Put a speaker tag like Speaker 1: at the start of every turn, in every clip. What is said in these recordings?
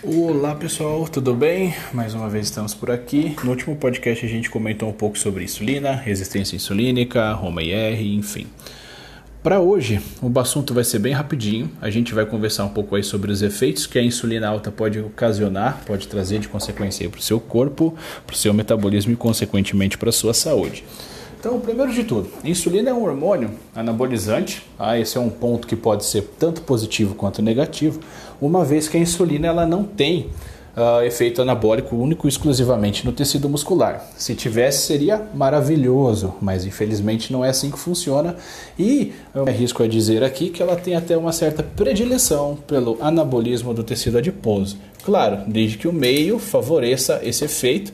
Speaker 1: Olá pessoal, tudo bem? Mais uma vez estamos por aqui. No último podcast a gente comentou um pouco sobre insulina, resistência insulínica, Roma IR, enfim. Para hoje, o assunto vai ser bem rapidinho. A gente vai conversar um pouco aí sobre os efeitos que a insulina alta pode ocasionar, pode trazer de consequência para o seu corpo, para o seu metabolismo e, consequentemente, para a sua saúde. Então, primeiro de tudo, insulina é um hormônio anabolizante. Ah, esse é um ponto que pode ser tanto positivo quanto negativo, uma vez que a insulina ela não tem uh, efeito anabólico único e exclusivamente no tecido muscular. Se tivesse, seria maravilhoso, mas infelizmente não é assim que funciona. E eu me arrisco a dizer aqui que ela tem até uma certa predileção pelo anabolismo do tecido adiposo. Claro, desde que o meio favoreça esse efeito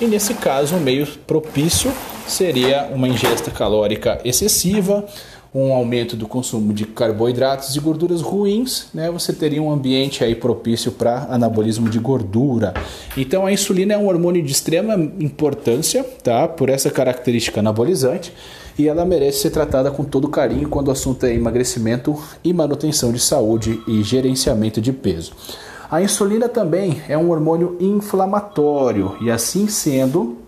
Speaker 1: e nesse caso, o meio propício seria uma ingesta calórica excessiva, um aumento do consumo de carboidratos e gorduras ruins, né, você teria um ambiente aí propício para anabolismo de gordura. Então a insulina é um hormônio de extrema importância, tá? Por essa característica anabolizante, e ela merece ser tratada com todo carinho quando o assunto é emagrecimento e manutenção de saúde e gerenciamento de peso. A insulina também é um hormônio inflamatório e, assim sendo,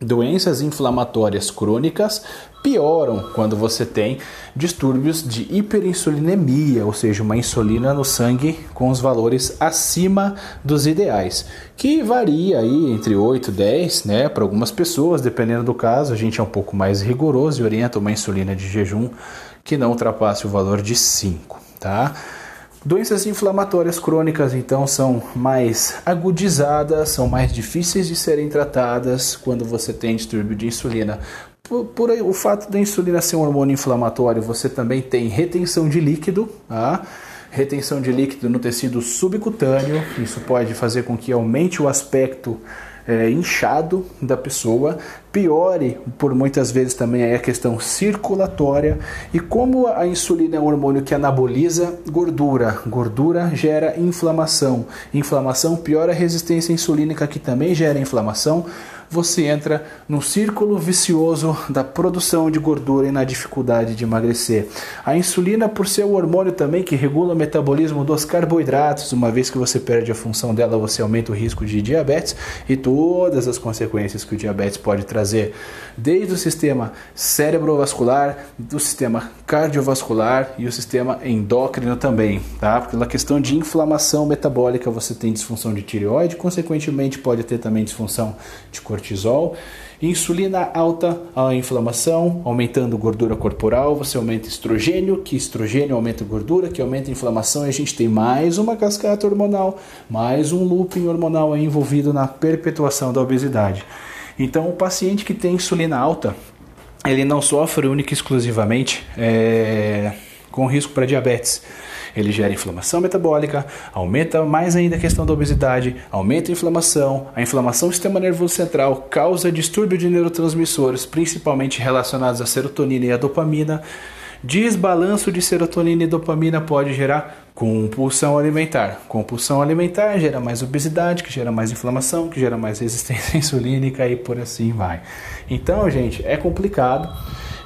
Speaker 1: doenças inflamatórias crônicas pioram quando você tem distúrbios de hiperinsulinemia, ou seja, uma insulina no sangue com os valores acima dos ideais, que varia aí entre 8 e 10, né, para algumas pessoas, dependendo do caso, a gente é um pouco mais rigoroso e orienta uma insulina de jejum que não ultrapasse o valor de 5, tá? Doenças inflamatórias crônicas, então, são mais agudizadas, são mais difíceis de serem tratadas quando você tem distúrbio de insulina. Por, por o fato da insulina ser um hormônio inflamatório, você também tem retenção de líquido, tá? retenção de líquido no tecido subcutâneo, isso pode fazer com que aumente o aspecto é, inchado da pessoa, piore por muitas vezes também a questão circulatória. E como a insulina é um hormônio que anaboliza gordura, gordura gera inflamação, inflamação piora a resistência insulínica que também gera inflamação você entra num círculo vicioso da produção de gordura e na dificuldade de emagrecer. A insulina, por ser o hormônio também que regula o metabolismo dos carboidratos, uma vez que você perde a função dela, você aumenta o risco de diabetes e todas as consequências que o diabetes pode trazer, desde o sistema cerebrovascular, do sistema cardiovascular e o sistema endócrino também, tá? Pela questão de inflamação metabólica, você tem disfunção de tireoide, consequentemente pode ter também disfunção de cortisol cortisol. Insulina alta, a inflamação, aumentando gordura corporal, você aumenta estrogênio, que estrogênio aumenta gordura, que aumenta inflamação, e a gente tem mais uma cascata hormonal, mais um looping hormonal envolvido na perpetuação da obesidade. Então, o paciente que tem insulina alta, ele não sofre única e exclusivamente é, com risco para diabetes ele gera inflamação metabólica, aumenta mais ainda a questão da obesidade, aumenta a inflamação, a inflamação do sistema nervoso central causa distúrbio de neurotransmissores, principalmente relacionados à serotonina e à dopamina. Desbalanço de serotonina e dopamina pode gerar compulsão alimentar. Compulsão alimentar gera mais obesidade, que gera mais inflamação, que gera mais resistência insulínica e por assim vai. Então, gente, é complicado.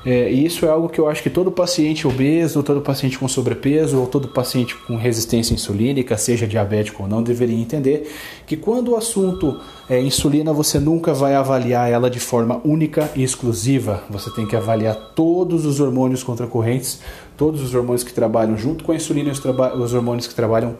Speaker 1: É, e isso é algo que eu acho que todo paciente obeso, todo paciente com sobrepeso, ou todo paciente com resistência insulínica, seja diabético ou não, deveria entender que quando o assunto é insulina, você nunca vai avaliar ela de forma única e exclusiva. Você tem que avaliar todos os hormônios contracorrentes, todos os hormônios que trabalham junto com a insulina e os, os hormônios que trabalham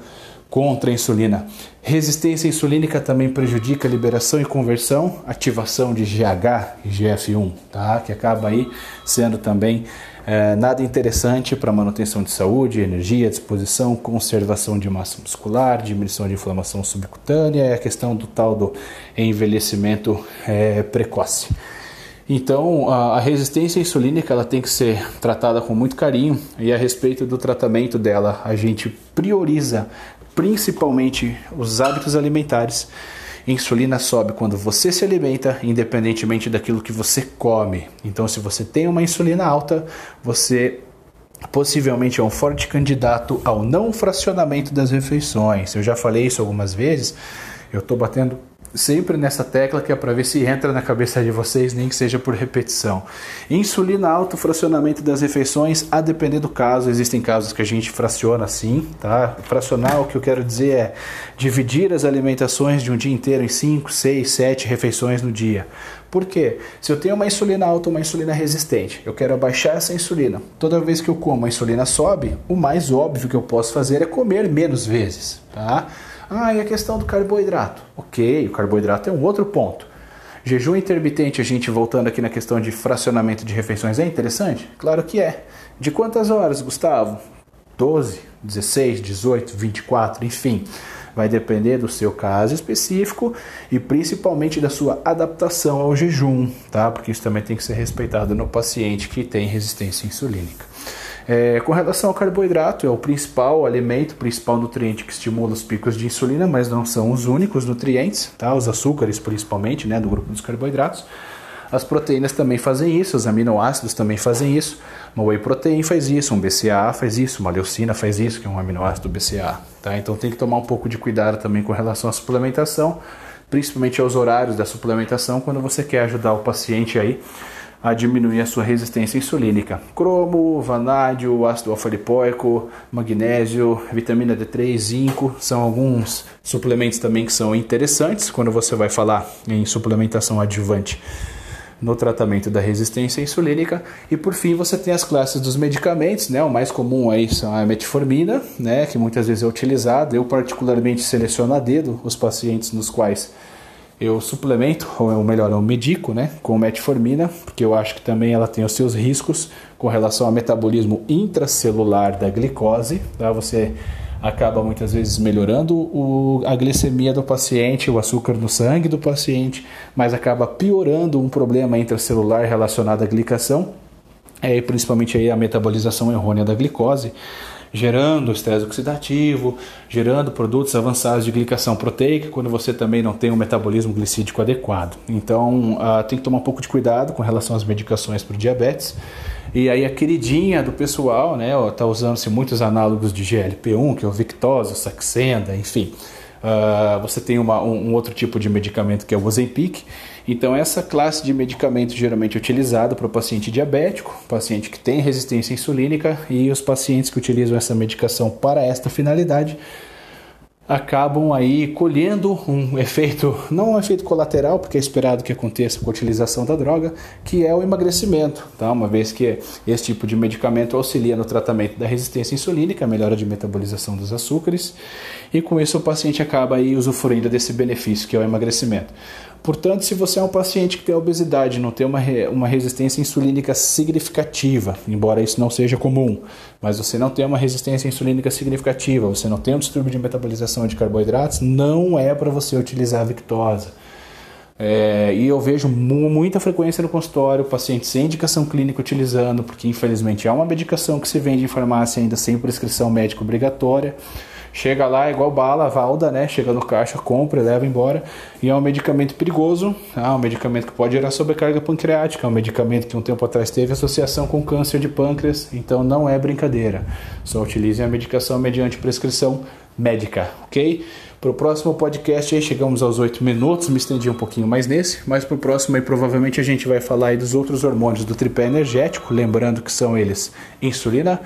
Speaker 1: contra a insulina. Resistência insulínica também prejudica a liberação e conversão, ativação de GH e GF1, tá? que acaba aí sendo também é, nada interessante para manutenção de saúde, energia, disposição, conservação de massa muscular, diminuição de inflamação subcutânea e a questão do tal do envelhecimento é, precoce. Então, a, resistência insulínica ela tem que ser tratada com muito carinho e a respeito do tratamento dela, a gente prioriza principalmente os hábitos alimentares. Insulina sobe quando você se alimenta, independentemente daquilo que você come. Então, se você tem uma insulina alta, você possivelmente é um forte candidato ao não fracionamento das refeições. Eu já falei isso algumas vezes. Eu estou batendo sempre nessa tecla que é para ver se entra na cabeça de vocês, nem que seja por repetição. Insulina alto, fracionamento das refeições, a depender do caso, existem casos que a gente fraciona assim, tá? Fracionar, o que eu quero dizer é dividir as alimentações de um dia inteiro em 5, 6, 7 refeições no dia. Por quê? Se eu tenho uma insulina alta, uma insulina resistente, eu quero abaixar essa insulina. Toda vez que eu como, a insulina sobe, o mais óbvio que eu posso fazer é comer menos vezes, tá? Ah, e a questão do carboidrato? Ok, o carboidrato é um outro ponto. Jejum intermitente, a gente voltando aqui na questão de fracionamento de refeições, é interessante? Claro que é. De quantas horas, Gustavo? 12, 16, 18, 24, enfim. Vai depender do seu caso específico e principalmente da sua adaptação ao jejum, tá? Porque isso também tem que ser respeitado no paciente que tem resistência insulínica. É, com relação ao carboidrato, é o principal alimento, principal nutriente que estimula os picos de insulina, mas não são os únicos nutrientes, tá? Os açúcares, principalmente, né, do grupo dos carboidratos. As proteínas também fazem isso, os aminoácidos também fazem isso. Uma whey protein faz isso, um BCAA faz isso, uma leucina faz isso, que é um aminoácido BCAA. Tá? Então tem que tomar um pouco de cuidado também com relação à suplementação, principalmente aos horários da suplementação, quando você quer ajudar o paciente aí a diminuir a sua resistência insulínica. Cromo, vanádio, ácido alfa-lipoico, magnésio, vitamina D3, zinco, são alguns suplementos também que são interessantes quando você vai falar em suplementação adjuvante no tratamento da resistência insulínica. E por fim, você tem as classes dos medicamentos, né? O mais comum aí são a metformina, né, que muitas vezes é utilizada. Eu particularmente seleciono a dedo os pacientes nos quais eu suplemento, ou melhor, eu medico, né, com metformina, porque eu acho que também ela tem os seus riscos com relação ao metabolismo intracelular da glicose, tá? Você acaba muitas vezes melhorando o, a glicemia do paciente, o açúcar no sangue do paciente, mas acaba piorando um problema intracelular relacionado à glicação, é, principalmente aí a metabolização errônea da glicose, gerando estresse oxidativo, gerando produtos avançados de glicação proteica, quando você também não tem um metabolismo glicídico adequado. Então, uh, tem que tomar um pouco de cuidado com relação às medicações para o diabetes. E aí a queridinha do pessoal, né, ó, tá usando-se muitos análogos de GLP-1, que é o Victoza, o Saxenda, enfim. Uh, você tem uma, um, um, outro tipo de medicamento que é o Ozempic. Então essa classe de medicamento geralmente é utilizada para o paciente diabético, paciente que tem resistência insulínica e os pacientes que utilizam essa medicação para esta finalidade acabam aí colhendo um efeito, não um efeito colateral, porque é esperado que aconteça com a utilização da droga, que é o emagrecimento, tá? Uma vez que esse tipo de medicamento auxilia no tratamento da resistência insulínica, melhora de metabolização dos açúcares, e com isso o paciente acaba aí usufruindo desse benefício que é o emagrecimento. Portanto, se você é um paciente que tem obesidade, não tem uma, uma resistência insulínica significativa, embora isso não seja comum, mas você não tem uma resistência insulínica significativa, você não tem um distúrbio de metabolização de carboidratos, não é para você utilizar a Victosa. É, e eu vejo muita frequência no consultório, pacientes sem indicação clínica utilizando, porque infelizmente é uma medicação que se vende em farmácia ainda sem prescrição médica obrigatória. Chega lá é igual bala, valda, né? Chega no caixa, compra, leva embora. E é um medicamento perigoso, é um medicamento que pode gerar sobrecarga pancreática, é um medicamento que um tempo atrás teve associação com câncer de pâncreas, então não é brincadeira. Só utilizem a medicação mediante prescrição médica, ok? Para o próximo podcast aí chegamos aos 8 minutos, me estendi um pouquinho mais nesse, mas para o próximo aí provavelmente a gente vai falar aí dos outros hormônios do tripé energético, lembrando que são eles insulina,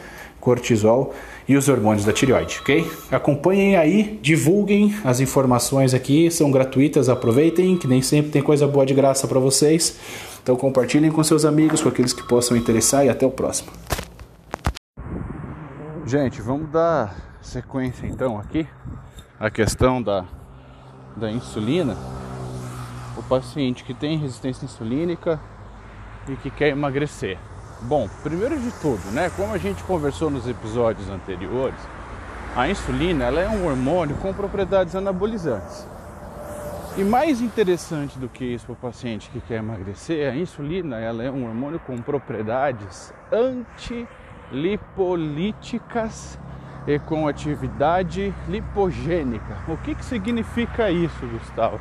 Speaker 1: cortisol e os hormônios da tireoide, ok? Acompanhem aí, divulguem as informações aqui, são gratuitas, aproveitem, que nem sempre tem coisa boa de graça para vocês. Então compartilhem com seus amigos, com aqueles que possam interessar e até o próximo. Gente, vamos dar sequência então aqui a questão da, da insulina. O paciente que tem resistência insulínica e que quer emagrecer. Bom, primeiro de tudo, né, como a gente conversou nos episódios anteriores, a insulina ela é um hormônio com propriedades anabolizantes. E mais interessante do que isso para o paciente que quer emagrecer, a insulina ela é um hormônio com propriedades antilipolíticas e com atividade lipogênica. O que, que significa isso, Gustavo?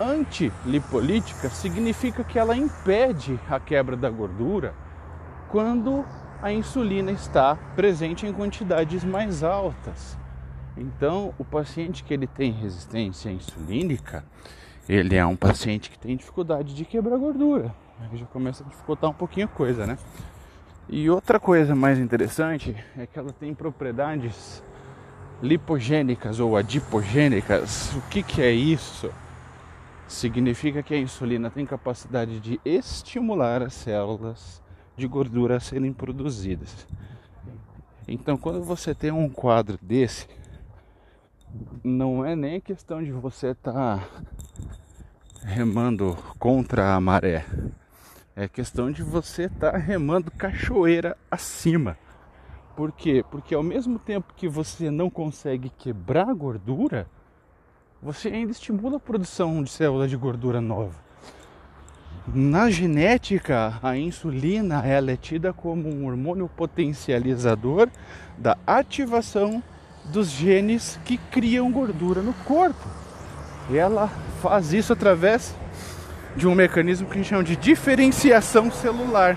Speaker 1: Antilipolítica significa que ela impede a quebra da gordura quando a insulina está presente em quantidades mais altas. Então, o paciente que ele tem resistência insulínica, ele é um paciente que tem dificuldade de quebrar gordura. Aí já começa a dificultar um pouquinho a coisa, né? E outra coisa mais interessante é que ela tem propriedades lipogênicas ou adipogênicas. O que, que é isso? Significa que a insulina tem capacidade de estimular as células de gordura a serem produzidas. Então, quando você tem um quadro desse, não é nem questão de você estar tá remando contra a maré. É questão de você estar tá remando cachoeira acima. Por quê? Porque ao mesmo tempo que você não consegue quebrar a gordura, você ainda estimula a produção de células de gordura nova. Na genética, a insulina ela é tida como um hormônio potencializador da ativação dos genes que criam gordura no corpo. Ela faz isso através de um mecanismo que a gente chama de diferenciação celular.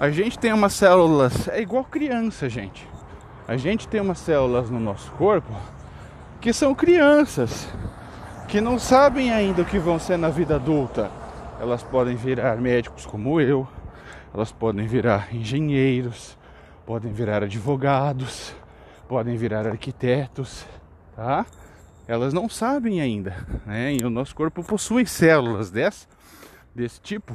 Speaker 1: A gente tem umas células, é igual criança, gente. A gente tem umas células no nosso corpo que são crianças, que não sabem ainda o que vão ser na vida adulta. Elas podem virar médicos como eu, elas podem virar engenheiros, podem virar advogados, podem virar arquitetos, tá? Elas não sabem ainda, né? E o nosso corpo possui células desse, desse tipo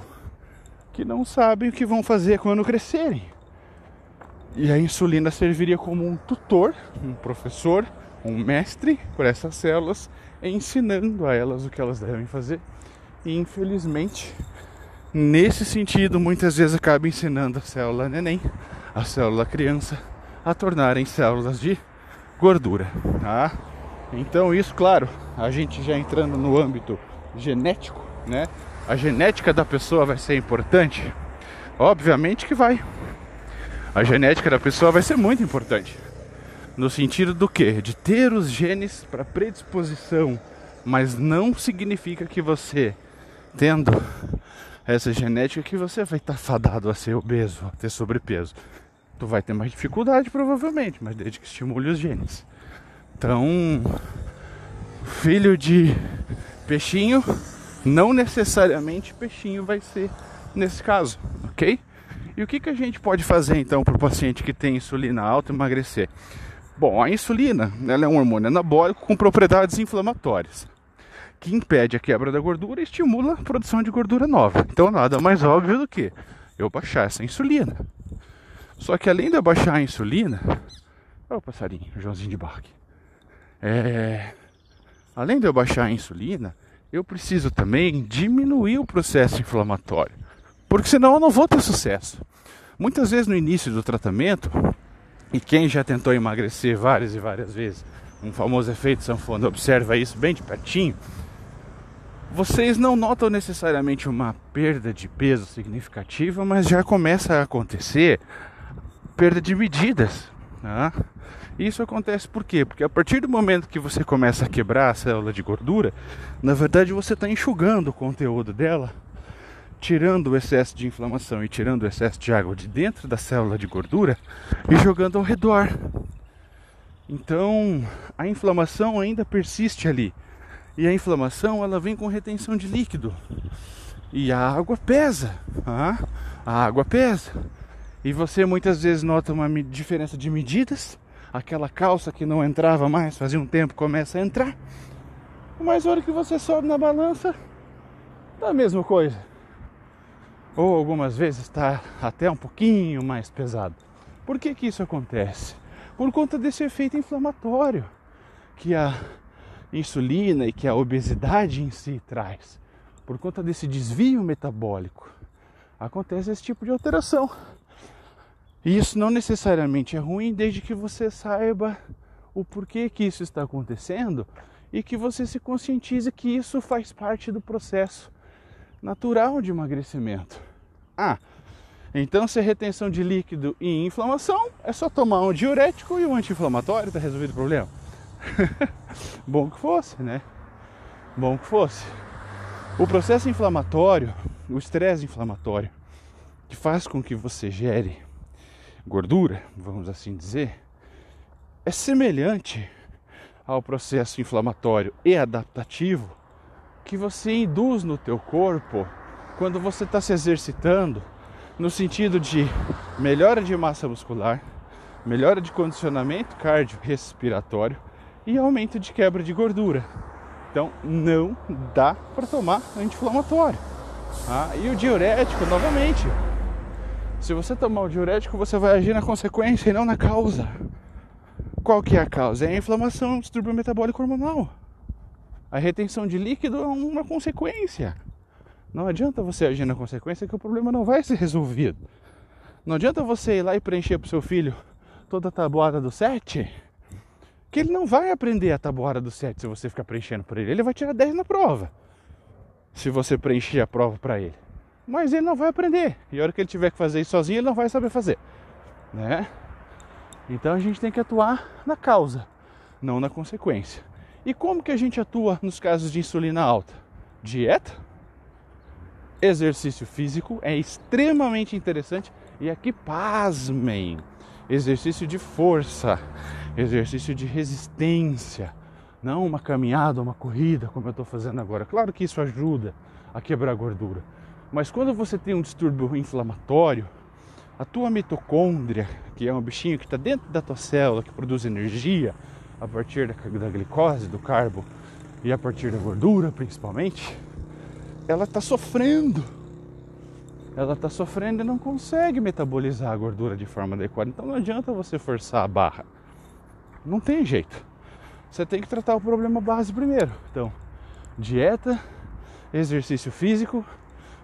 Speaker 1: que não sabem o que vão fazer quando crescerem. E a insulina serviria como um tutor, um professor, um mestre para essas células, ensinando a elas o que elas devem fazer. E infelizmente, nesse sentido, muitas vezes acaba ensinando a célula neném, a célula criança, a tornarem células de gordura, tá? Então isso, claro, a gente já entrando no âmbito genético, né? A genética da pessoa vai ser importante? Obviamente que vai. A genética da pessoa vai ser muito importante. No sentido do que? De ter os genes para predisposição, mas não significa que você tendo essa genética que você vai estar fadado a ser obeso, a ter sobrepeso tu vai ter mais dificuldade provavelmente, mas desde que estimule os genes. Então, filho de peixinho, não necessariamente peixinho vai ser nesse caso, ok? E o que, que a gente pode fazer então para o paciente que tem insulina alta emagrecer? Bom, a insulina ela é um hormônio anabólico com propriedades inflamatórias que impede a quebra da gordura e estimula a produção de gordura nova. Então nada mais óbvio do que eu baixar essa insulina. Só que além de eu baixar a insulina, olha o passarinho, o Joãozinho de Barque. É, além de eu baixar a insulina, eu preciso também diminuir o processo inflamatório, porque senão eu não vou ter sucesso. Muitas vezes no início do tratamento, e quem já tentou emagrecer várias e várias vezes, um famoso efeito sanfona, observa isso bem de pertinho. Vocês não notam necessariamente uma perda de peso significativa, mas já começa a acontecer perda de medidas. Né? Isso acontece por quê? Porque a partir do momento que você começa a quebrar a célula de gordura, na verdade você está enxugando o conteúdo dela, tirando o excesso de inflamação e tirando o excesso de água de dentro da célula de gordura e jogando ao redor. Então a inflamação ainda persiste ali. E a inflamação ela vem com retenção de líquido. E a água pesa. Ah? A água pesa. E você muitas vezes nota uma diferença de medidas. Aquela calça que não entrava mais, fazia um tempo, começa a entrar. Mas a hora que você sobe na balança, tá a mesma coisa. Ou algumas vezes está até um pouquinho mais pesado. Por que, que isso acontece? Por conta desse efeito inflamatório que a insulina e que a obesidade em si traz. Por conta desse desvio metabólico, acontece esse tipo de alteração. E isso não necessariamente é ruim desde que você saiba o porquê que isso está acontecendo e que você se conscientize que isso faz parte do processo natural de emagrecimento. Ah, então se é retenção de líquido e inflamação, é só tomar um diurético e um anti-inflamatório, está resolvido o problema. Bom que fosse, né? Bom que fosse. O processo inflamatório, o estresse inflamatório, que faz com que você gere gordura, vamos assim dizer, é semelhante ao processo inflamatório e adaptativo que você induz no teu corpo quando você está se exercitando no sentido de melhora de massa muscular, melhora de condicionamento cardiorrespiratório e aumento de quebra de gordura. Então não dá para tomar anti-inflamatório. Ah, e o diurético, novamente. Se você tomar o diurético, você vai agir na consequência e não na causa. Qual que é a causa? É a inflamação, o distúrbio metabólico hormonal. A retenção de líquido é uma consequência. Não adianta você agir na consequência que o problema não vai ser resolvido. Não adianta você ir lá e preencher para o seu filho toda a tabuada do 7, que ele não vai aprender a tabuada do 7 se você ficar preenchendo para ele. Ele vai tirar 10 na prova. Se você preencher a prova para ele. Mas ele não vai aprender. E a hora que ele tiver que fazer isso sozinho, ele não vai saber fazer. Né? Então a gente tem que atuar na causa, não na consequência. E como que a gente atua nos casos de insulina alta? Dieta, exercício físico é extremamente interessante e aqui pasmem, exercício de força, exercício de resistência, não uma caminhada, uma corrida como eu estou fazendo agora. Claro que isso ajuda a quebrar gordura, mas quando você tem um distúrbio inflamatório, a tua mitocôndria, que é um bichinho que está dentro da tua célula, que produz energia a partir da, da glicose, do carbo e a partir da gordura principalmente, ela está sofrendo. Ela está sofrendo e não consegue metabolizar a gordura de forma adequada. Então não adianta você forçar a barra. Não tem jeito. Você tem que tratar o problema base primeiro. Então, dieta, exercício físico,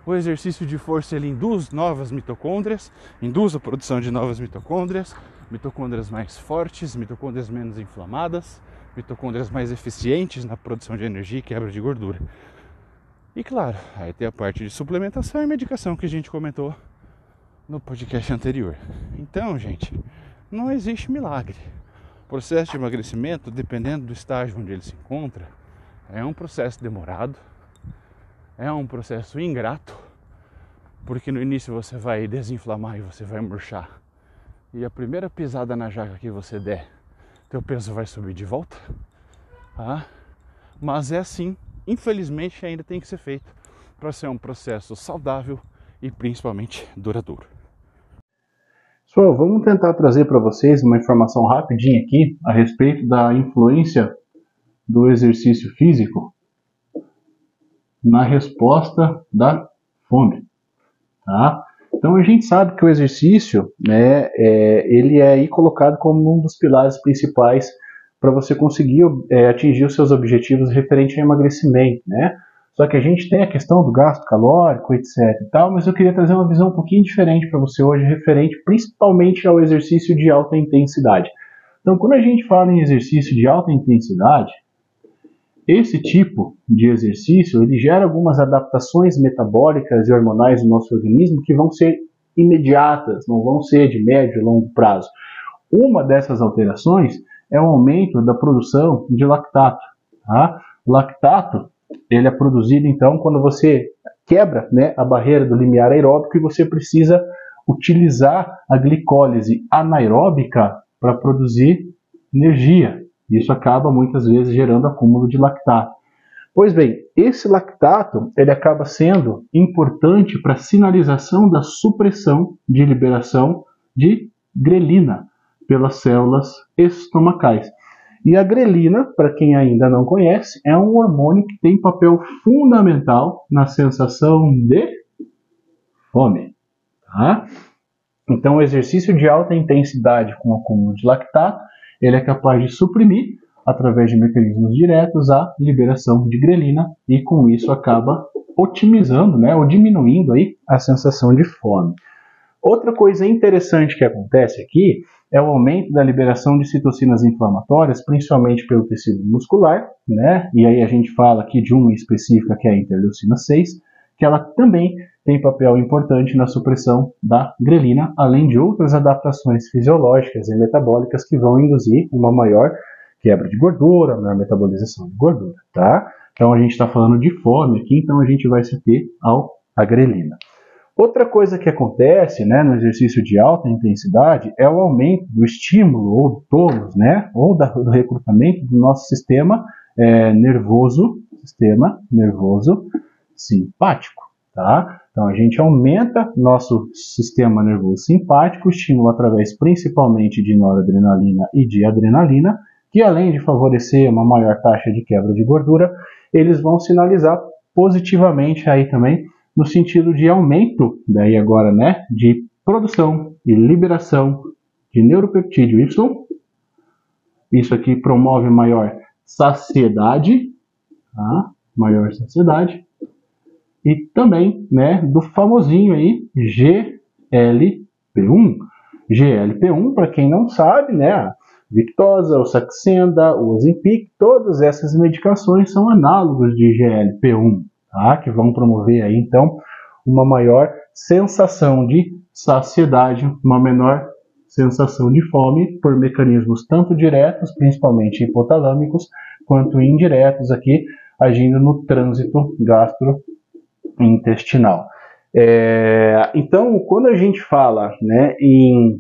Speaker 1: o exercício de força ele induz novas mitocôndrias, induz a produção de novas mitocôndrias, mitocôndrias mais fortes, mitocôndrias menos inflamadas, mitocôndrias mais eficientes na produção de energia e quebra de gordura. E claro, aí tem a parte de suplementação e medicação que a gente comentou no podcast anterior. Então, gente, não existe milagre. Processo de emagrecimento, dependendo do estágio onde ele se encontra, é um processo demorado, é um processo ingrato, porque no início você vai desinflamar e você vai murchar. E a primeira pisada na jaca que você der, teu peso vai subir de volta. Tá? Mas é assim, infelizmente ainda tem que ser feito para ser um processo saudável e principalmente duradouro.
Speaker 2: Pessoal, vamos tentar trazer para vocês uma informação rapidinha aqui a respeito da influência do exercício físico na resposta da fome. Tá? Então a gente sabe que o exercício, né, é, ele é colocado como um dos pilares principais para você conseguir é, atingir os seus objetivos referente ao emagrecimento, né? Só que a gente tem a questão do gasto calórico, etc e tal, mas eu queria trazer uma visão um pouquinho diferente para você hoje, referente principalmente ao exercício de alta intensidade. Então, quando a gente fala em exercício de alta intensidade, esse tipo de exercício ele gera algumas adaptações metabólicas e hormonais no nosso organismo que vão ser imediatas, não vão ser de médio e longo prazo. Uma dessas alterações é o aumento da produção de lactato. Tá? Lactato ele é produzido então quando você quebra né, a barreira do limiar aeróbico e você precisa utilizar a glicólise anaeróbica para produzir energia. Isso acaba muitas vezes gerando acúmulo de lactato. Pois bem, esse lactato ele acaba sendo importante para sinalização da supressão de liberação de grelina pelas células estomacais. E a grelina, para quem ainda não conhece, é um hormônio que tem papel fundamental na sensação de fome. Tá? Então, o exercício de alta intensidade com acúmulo de lactato ele é capaz de suprimir, através de mecanismos diretos, a liberação de grelina e com isso acaba otimizando né, ou diminuindo aí a sensação de fome. Outra coisa interessante que acontece aqui é o aumento da liberação de citocinas inflamatórias, principalmente pelo tecido muscular, né? E aí a gente fala aqui de uma específica que é a interleucina 6, que ela também tem papel importante na supressão da grelina, além de outras adaptações fisiológicas e metabólicas que vão induzir uma maior quebra de gordura, maior metabolização de gordura, tá? Então a gente está falando de fome aqui, então a gente vai se ter ao a grelina. Outra coisa que acontece né, no exercício de alta intensidade é o aumento do estímulo ou do tônus, né, ou da, do recrutamento do nosso sistema é, nervoso, sistema nervoso simpático. Tá? Então a gente aumenta nosso sistema nervoso simpático, estímulo através principalmente de noradrenalina e de adrenalina, que além de favorecer uma maior taxa de quebra de gordura, eles vão sinalizar positivamente aí também no sentido de aumento, daí agora, né, de produção e liberação de neuropeptídeo Y. Isso aqui promove maior saciedade, tá? maior saciedade. E também, né, do famosinho aí GLP-1. GLP-1, para quem não sabe, né, a o Saxenda, o Ozempic, todas essas medicações são análogos de GLP-1 tá? que vão promover aí então uma maior sensação de saciedade, uma menor sensação de fome por mecanismos tanto diretos, principalmente hipotalâmicos, quanto indiretos aqui, agindo no trânsito gastrointestinal. É, então, quando a gente fala né, em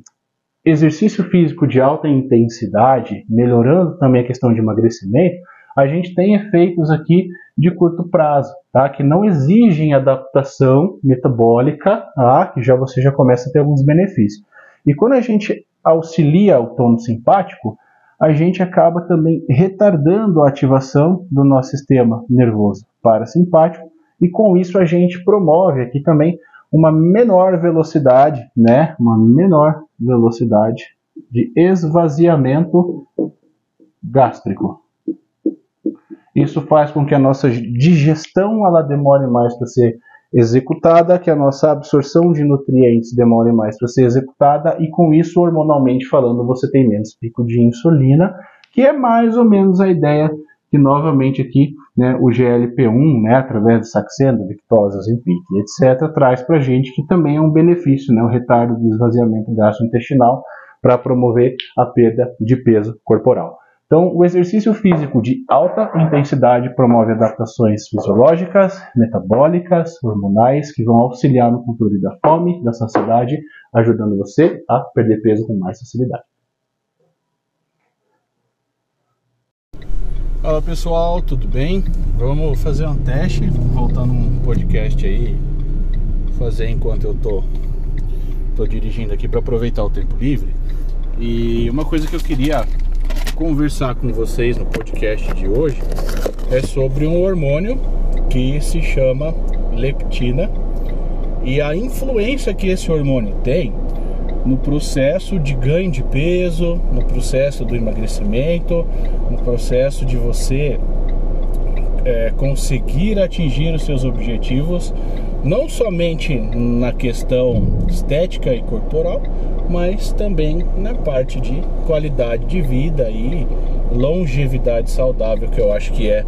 Speaker 2: exercício físico de alta intensidade, melhorando também a questão de emagrecimento, a gente tem efeitos aqui de curto prazo, tá? que não exigem adaptação metabólica, tá? que já você já começa a ter alguns benefícios. E quando a gente auxilia o tônus simpático, a gente acaba também retardando a ativação do nosso sistema nervoso parasimpático e com isso a gente promove aqui também uma menor velocidade, né, uma menor velocidade de esvaziamento gástrico. Isso faz com que a nossa digestão ela demore mais para ser executada, que a nossa absorção de nutrientes demore mais para ser executada e com isso, hormonalmente falando, você tem menos pico de insulina, que é mais ou menos a ideia que novamente aqui né, o GLP-1, né, através do Saxenda, Victosa, Zempic, etc., traz para a gente que também é um benefício, né, o retardo do esvaziamento gastrointestinal para promover a perda de peso corporal. Então, o exercício físico de alta intensidade promove adaptações fisiológicas, metabólicas, hormonais, que vão auxiliar no controle da fome, da saciedade, ajudando você a perder peso com mais facilidade.
Speaker 1: Fala pessoal, tudo bem? Vamos fazer um teste, voltando um podcast aí, fazer enquanto eu tô, tô dirigindo aqui para aproveitar o tempo livre. E uma coisa que eu queria conversar com vocês no podcast de hoje é sobre um hormônio que se chama leptina e a influência que esse hormônio tem no processo de ganho de peso, no processo do emagrecimento, no processo de você é, conseguir atingir os seus objetivos, não somente na questão estética e corporal, mas também na parte de qualidade de vida e longevidade saudável, que eu acho que é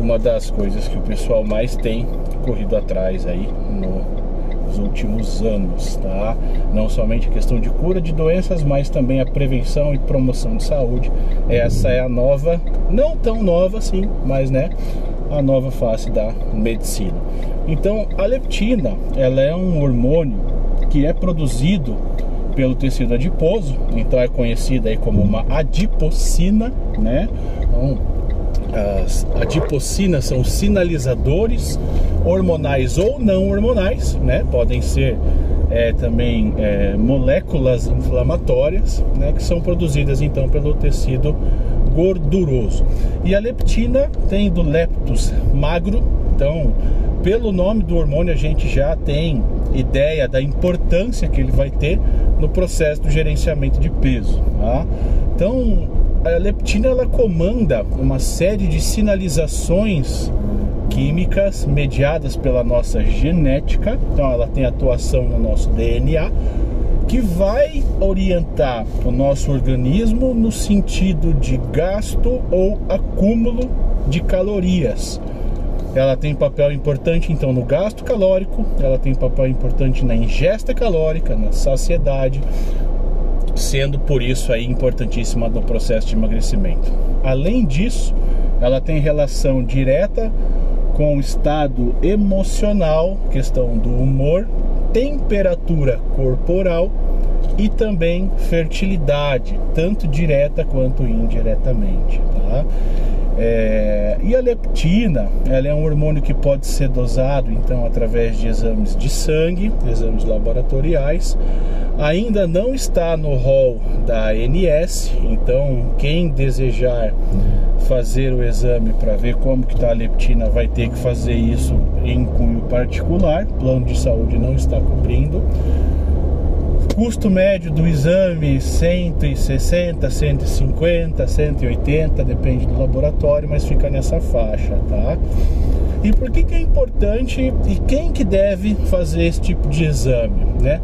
Speaker 1: uma das coisas que o pessoal mais tem corrido atrás aí nos últimos anos, tá? Não somente a questão de cura de doenças, mas também a prevenção e promoção de saúde. Essa é a nova, não tão nova assim, mas né, a nova face da medicina. Então, a leptina, ela é um hormônio que é produzido pelo tecido adiposo, então é conhecida aí como uma adipocina, né? Então, as adipocinas são sinalizadores hormonais ou não hormonais, né? Podem ser é, também é, moléculas inflamatórias, né? Que são produzidas então pelo tecido gorduroso. E a leptina tem do leptus magro, então pelo nome do hormônio a gente já tem ideia da importância que ele vai ter no processo do gerenciamento de peso. Tá? Então, a leptina ela comanda uma série de sinalizações químicas mediadas pela nossa genética, então ela tem atuação no nosso DNA, que vai orientar o nosso organismo no sentido de gasto ou acúmulo de calorias. Ela tem papel importante então no gasto calórico, ela tem papel importante na ingesta calórica, na saciedade, sendo por isso aí importantíssima no processo de emagrecimento. Além disso, ela tem relação direta com o estado emocional, questão do humor temperatura corporal e também fertilidade, tanto direta quanto indiretamente. Tá? É, e a leptina, ela é um hormônio que pode ser dosado então através de exames de sangue, exames laboratoriais. Ainda não está no rol da ANS, então quem desejar fazer o exame para ver como que está a leptina vai ter que fazer isso em cunho particular. Plano de saúde não está cobrindo. Custo médio do exame 160, 150, 180, depende do laboratório, mas fica nessa faixa, tá? E por que, que é importante e quem que deve fazer esse tipo de exame, né?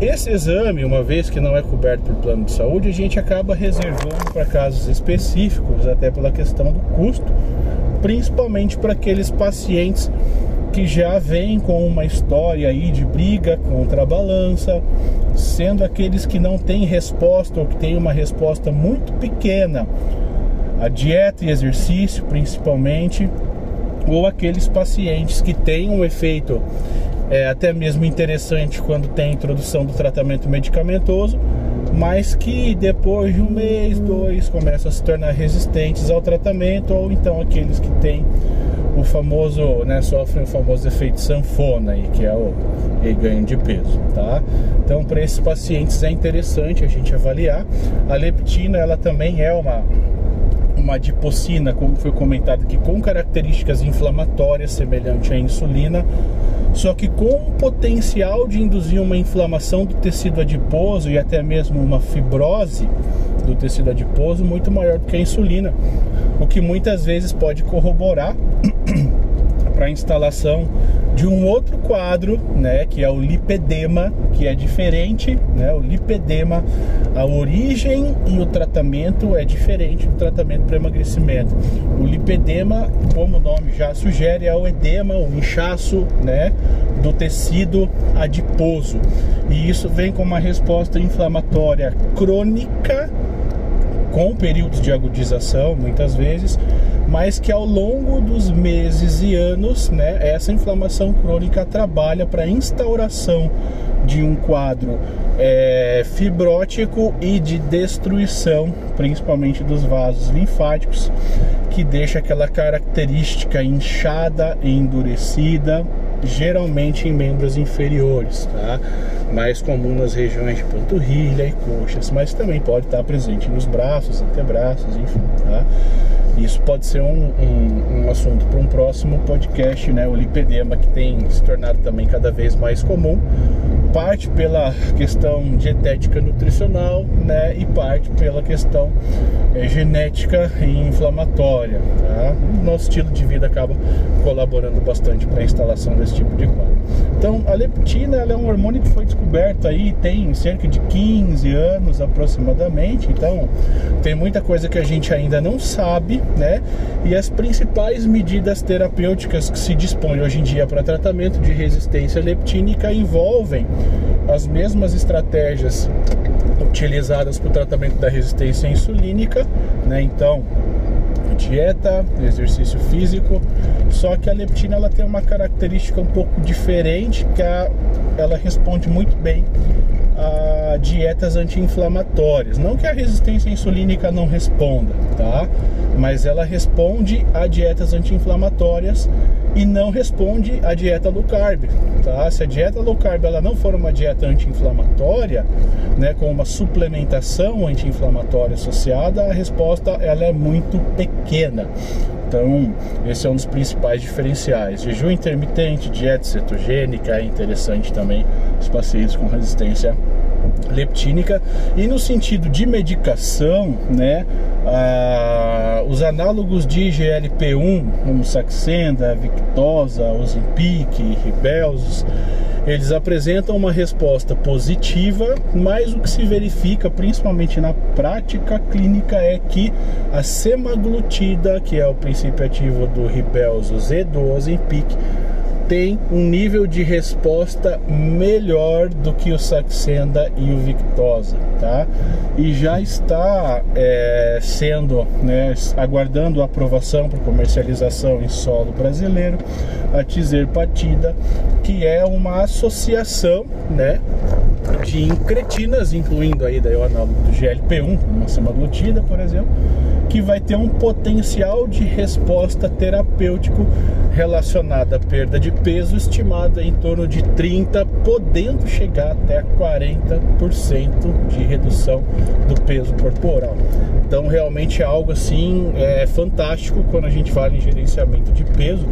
Speaker 1: Esse exame, uma vez que não é coberto por plano de saúde, a gente acaba reservando para casos específicos, até pela questão do custo, principalmente para aqueles pacientes que já vêm com uma história aí de briga contra a balança, sendo aqueles que não têm resposta ou que têm uma resposta muito pequena a dieta e exercício principalmente, ou aqueles pacientes que têm um efeito é, até mesmo interessante quando tem a introdução do tratamento medicamentoso, mas que depois de um mês, dois, começam a se tornar resistentes ao tratamento, ou então aqueles que têm o famoso, né, sofrem o famoso efeito sanfona, aí, que é o ganho de peso, tá? Então, para esses pacientes é interessante a gente avaliar. A leptina, ela também é uma uma adipocina, como foi comentado aqui, com características inflamatórias semelhante à insulina, só que com o potencial de induzir uma inflamação do tecido adiposo e até mesmo uma fibrose do tecido adiposo muito maior do que a insulina, o que muitas vezes pode corroborar para a instalação de um outro quadro, né, que é o lipedema, que é diferente, né, o lipedema, a origem e o tratamento é diferente do tratamento para emagrecimento. O lipedema, como o nome já sugere, é o edema, o inchaço, né, do tecido adiposo. E isso vem com uma resposta inflamatória crônica com períodos de agudização, muitas vezes, mas que ao longo dos meses e anos, né, essa inflamação crônica trabalha para a instauração de um quadro é, fibrótico e de destruição, principalmente dos vasos linfáticos, que deixa aquela característica inchada endurecida, geralmente em membros inferiores, tá? mais comum nas regiões de panturrilha e coxas, mas também pode estar presente nos braços, antebraços, enfim, tá? Isso pode ser um, um, um assunto para um próximo podcast, né? O lipedema que tem se tornado também cada vez mais comum, parte pela questão dietética nutricional, né? E parte pela questão é, genética e inflamatória, tá? Nosso estilo de vida acaba colaborando bastante para a instalação desse tipo de quadro. Então, a leptina é um hormônio que foi descoberto aí tem cerca de 15 anos aproximadamente. Então, tem muita coisa que a gente ainda não sabe, né? E as principais medidas terapêuticas que se dispõem hoje em dia para tratamento de resistência leptínica envolvem as mesmas estratégias utilizadas para o tratamento da resistência insulínica, né? Então, dieta, exercício físico, só que a leptina ela tem uma característica um pouco diferente, que a, ela responde muito bem a dietas anti-inflamatórias. Não que a resistência insulínica não responda, tá? Mas ela responde a dietas anti-inflamatórias e não responde à dieta low carb, tá? Se a dieta low carb ela não for uma dieta anti-inflamatória, né, com uma suplementação anti-inflamatória associada, a resposta ela é muito pequena. Então, esse é um dos principais diferenciais. Jejum intermitente, dieta cetogênica é interessante também os pacientes com resistência leptínica e no sentido de medicação, né, ah, os análogos de GLP-1, como Saxenda, Victoza, Ozempic, Ribelsus, eles apresentam uma resposta positiva, mas o que se verifica principalmente na prática clínica é que a semaglutida, que é o princípio ativo do Ribelsus e do Ozempic, tem um nível de resposta melhor do que o Saxenda e o Victosa, tá? E já está é, sendo, né, aguardando aprovação para comercialização em solo brasileiro a Tizerpatida, que é uma associação, né, de incretinas, incluindo aí daí o análogo do GLP-1, uma semaglutida, por exemplo, que vai ter um potencial de resposta terapêutico relacionada à perda de peso estimada em torno de 30, podendo chegar até 40% de redução do peso corporal. Então realmente é algo assim é fantástico quando a gente fala em gerenciamento de peso.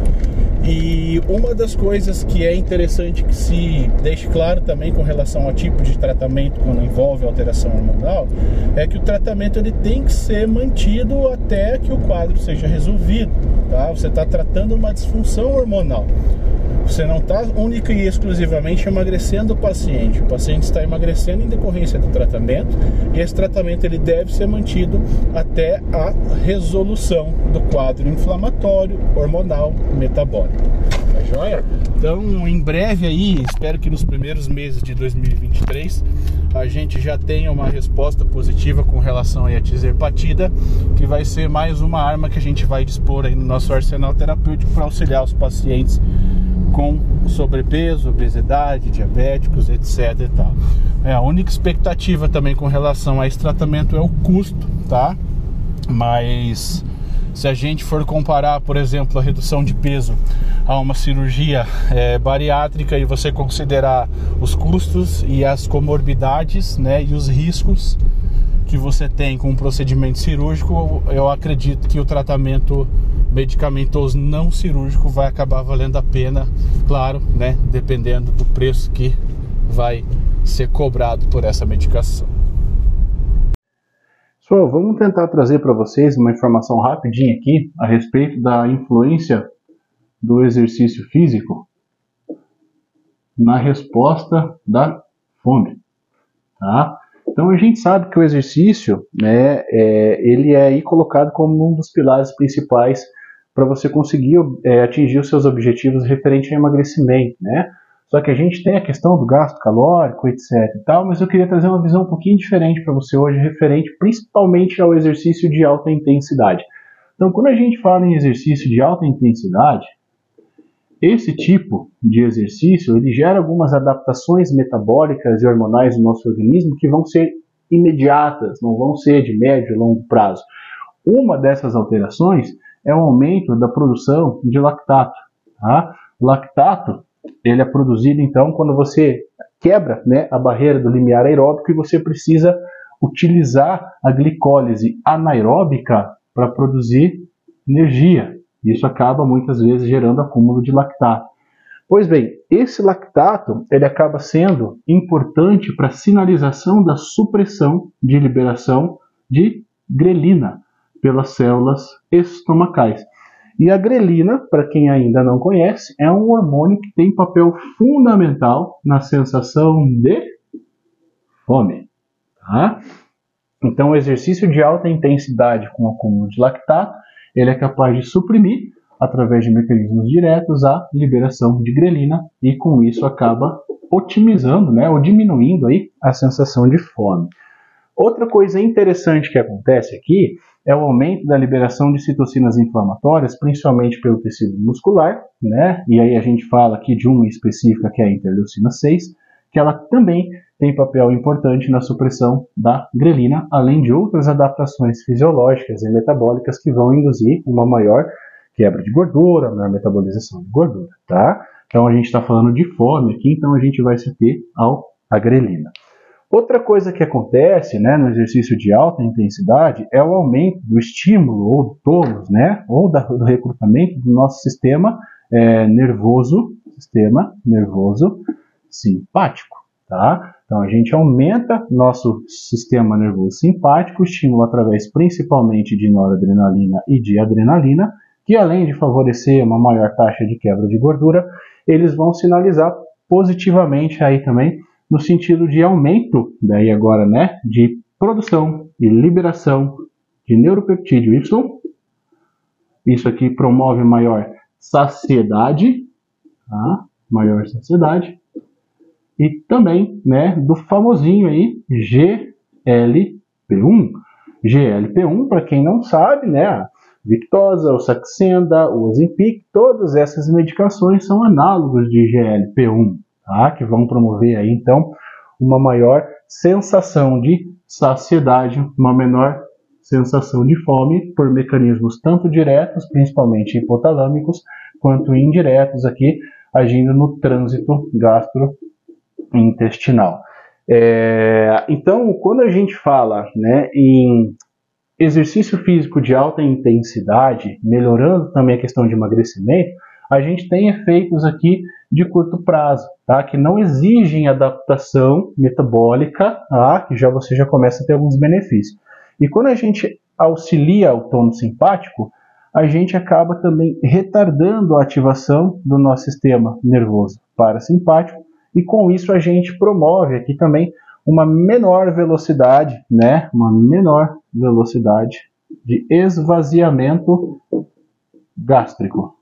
Speaker 1: E uma das coisas que é interessante que se deixe claro também com relação ao tipo de tratamento quando envolve alteração hormonal é que o tratamento ele tem que ser mantido até que o quadro seja resolvido. Tá? Você está tratando uma disfunção hormonal. Você não está única e exclusivamente emagrecendo o paciente. O paciente está emagrecendo em decorrência do tratamento e esse tratamento ele deve ser mantido até a resolução do quadro inflamatório, hormonal, metabólico. Joia? Então, em breve aí, espero que nos primeiros meses de 2023 a gente já tenha uma resposta positiva com relação à tizerpatida, que vai ser mais uma arma que a gente vai dispor aí no nosso arsenal terapêutico para auxiliar os pacientes com sobrepeso, obesidade, diabéticos, etc. E tal. É, a única expectativa também com relação a esse tratamento é o custo, tá? Mas se a gente for comparar, por exemplo, a redução de peso a uma cirurgia é, bariátrica e você considerar os custos e as comorbidades, né, e os riscos que você tem com um procedimento cirúrgico, eu acredito que o tratamento medicamentoso não cirúrgico vai acabar valendo a pena, claro, né, dependendo do preço que vai ser cobrado por essa medicação.
Speaker 2: Pessoal, vamos tentar trazer para vocês uma informação rapidinha aqui a respeito da influência do exercício físico na resposta da fome, tá? Então a gente sabe que o exercício, né, é, ele é aí colocado como um dos pilares principais para você conseguir é, atingir os seus objetivos referente ao emagrecimento, né? Só que a gente tem a questão do gasto calórico, etc e tal, mas eu queria trazer uma visão um pouquinho diferente para você hoje, referente principalmente ao exercício de alta intensidade. Então, quando a gente fala em exercício de alta intensidade, esse tipo de exercício ele gera algumas adaptações metabólicas e hormonais no nosso organismo que vão ser imediatas, não vão ser de médio e longo prazo. Uma dessas alterações é o aumento da produção de lactato. Tá? Lactato ele é produzido então quando você quebra né, a barreira do limiar aeróbico e você precisa utilizar a glicólise anaeróbica para produzir energia. Isso acaba muitas vezes gerando acúmulo de lactato. Pois bem, esse lactato ele acaba sendo importante para sinalização da supressão de liberação de grelina pelas células estomacais. E a grelina, para quem ainda não conhece, é um hormônio que tem papel fundamental na sensação de fome. Tá? Então, o exercício de alta intensidade com acúmulo de lactato, ele é capaz de suprimir, através de mecanismos diretos, a liberação de grelina e com isso acaba otimizando, né, ou diminuindo aí a sensação de fome. Outra coisa interessante que acontece aqui é o aumento da liberação de citocinas inflamatórias, principalmente pelo tecido muscular, né? E aí a gente fala aqui de uma específica que é a interleucina 6, que ela também tem papel importante na supressão da grelina, além de outras adaptações fisiológicas e metabólicas que vão induzir uma maior quebra de gordura, maior metabolização de gordura, tá? Então a gente está falando de fome aqui, então a gente vai se ter ao a grelina. Outra coisa que acontece né, no exercício de alta intensidade é o aumento do estímulo ou do tônus, né, ou da, do recrutamento do nosso sistema é, nervoso, sistema nervoso simpático. Tá? Então a gente aumenta nosso sistema nervoso simpático, estímulo através principalmente de noradrenalina e de adrenalina, que além de favorecer uma maior taxa de quebra de gordura, eles vão sinalizar positivamente aí também no sentido de aumento, daí agora, né, de produção e liberação de neuropeptídeo Y. Isso aqui promove maior saciedade, tá? maior saciedade, e também né, do famosinho aí GLP-1. GLP-1, para quem não sabe, né, a Victosa, o Saxenda, o Ozempic, todas essas medicações são análogos de GLP-1, tá? que vão promover aí então uma maior sensação de saciedade, uma menor sensação de fome por mecanismos tanto diretos, principalmente hipotalâmicos, quanto indiretos aqui, agindo no trânsito gastrointestinal. É, então, quando a gente fala né, em exercício físico de alta intensidade, melhorando também a questão de emagrecimento, a gente tem efeitos aqui de curto prazo, tá? que não exigem adaptação metabólica, tá? que já você já começa a ter alguns benefícios. E quando a gente auxilia o tono simpático, a gente acaba também retardando a ativação do nosso sistema nervoso parasimpático e com isso a gente promove aqui também uma menor velocidade, né, uma menor velocidade de esvaziamento gástrico.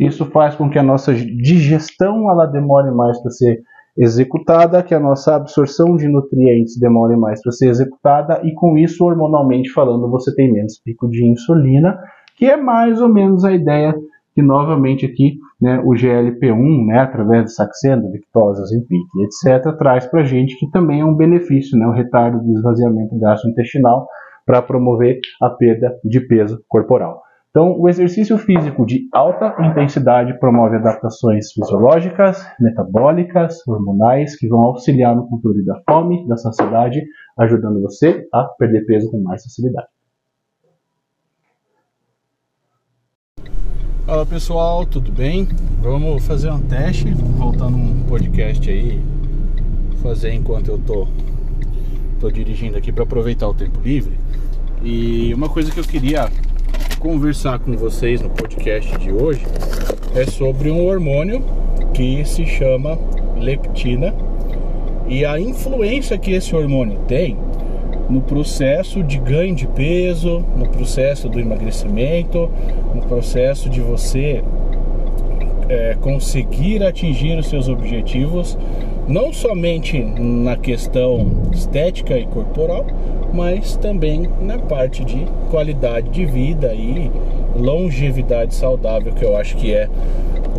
Speaker 2: Isso faz com que a nossa digestão ela demore mais para ser executada, que a nossa absorção de nutrientes demore mais para ser executada e com isso, hormonalmente falando, você tem menos pico de insulina, que é mais ou menos a ideia que novamente aqui né, o GLP-1, né, através de Saxenda, Victosa, Zempic, etc., traz para gente que também é um benefício, né, o retardo do esvaziamento gastrointestinal para promover a perda de peso corporal. Então, o exercício físico de alta intensidade promove adaptações fisiológicas, metabólicas, hormonais, que vão auxiliar no controle da fome, da saciedade, ajudando você a perder peso com mais facilidade.
Speaker 1: Fala pessoal, tudo bem? Vamos fazer um teste, voltando um podcast aí, fazer enquanto eu tô, tô dirigindo aqui para aproveitar o tempo livre. E uma coisa que eu queria conversar com vocês no podcast de hoje é sobre um hormônio que se chama leptina e a influência que esse hormônio tem no processo de ganho de peso, no processo do emagrecimento, no processo de você é, conseguir atingir os seus objetivos, não somente na questão estética e corporal, mas também na parte de qualidade de vida e longevidade saudável, que eu acho que é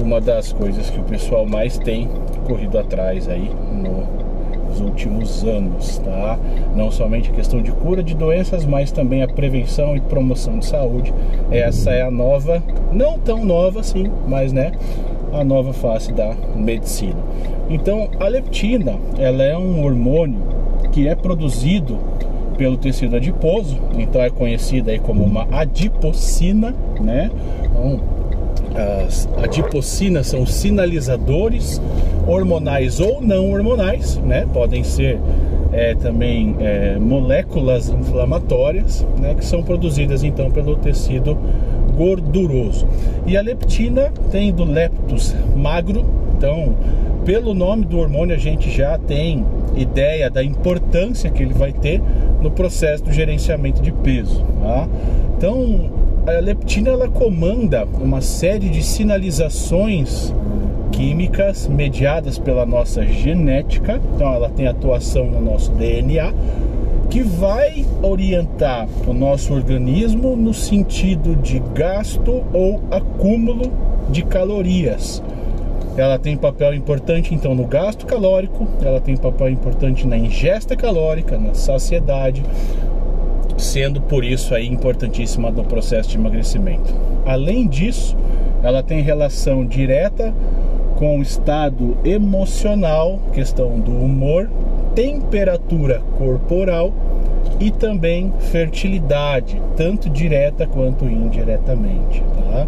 Speaker 1: uma das coisas que o pessoal mais tem corrido atrás aí nos últimos anos, tá? Não somente a questão de cura de doenças, mas também a prevenção e promoção de saúde. Essa é a nova, não tão nova assim, mas né, a nova face da medicina. Então, a leptina, ela é um hormônio que é produzido pelo tecido adiposo, então é conhecida aí como uma adipocina, né? Então, as adipocinas são sinalizadores hormonais ou não hormonais, né? Podem ser é, também é, moléculas inflamatórias, né? Que são produzidas então pelo tecido gorduroso. E a leptina tem do leptus magro, então pelo nome do hormônio a gente já tem ideia da importância que ele vai ter no processo do gerenciamento de peso. Tá? Então, a leptina ela comanda uma série de sinalizações químicas mediadas pela nossa genética, então ela tem atuação no nosso DNA, que vai orientar o nosso organismo no sentido de gasto ou acúmulo de calorias. Ela tem papel importante então no gasto calórico, ela tem papel importante na ingesta calórica, na saciedade, sendo por isso aí importantíssima no processo de emagrecimento. Além disso, ela tem relação direta com o estado emocional, questão do humor, temperatura corporal e também fertilidade, tanto direta quanto indiretamente. Tá?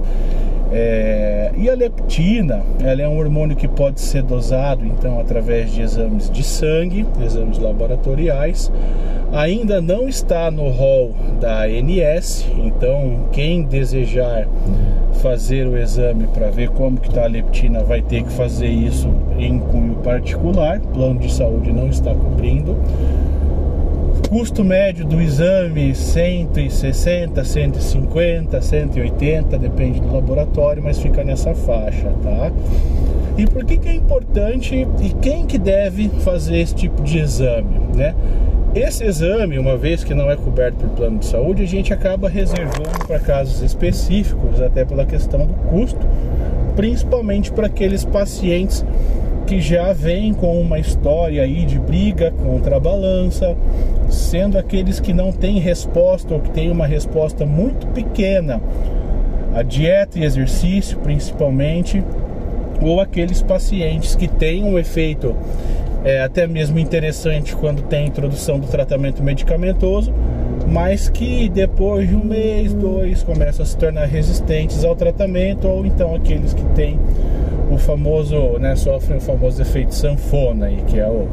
Speaker 1: É, e a leptina, ela é um hormônio que pode ser dosado então através de exames de sangue, exames laboratoriais. Ainda não está no rol da ANS, então quem desejar fazer o exame para ver como que está a leptina vai ter que fazer isso em cunho particular. Plano de saúde não está cobrindo. Custo médio do exame 160, 150, 180, depende do laboratório, mas fica nessa faixa, tá? E por que, que é importante e quem que deve fazer esse tipo de exame, né? Esse exame, uma vez que não é coberto por plano de saúde, a gente acaba reservando para casos específicos, até pela questão do custo, principalmente para aqueles pacientes que já vêm com uma história aí de briga contra a balança, sendo aqueles que não têm resposta ou que têm uma resposta muito pequena a dieta e exercício, principalmente, ou aqueles pacientes que têm um efeito é, até mesmo interessante quando tem introdução do tratamento medicamentoso, mas que depois de um mês, dois, começam a se tornar resistentes ao tratamento, ou então aqueles que têm o famoso, né, sofrem o famoso efeito sanfona, aí, que é o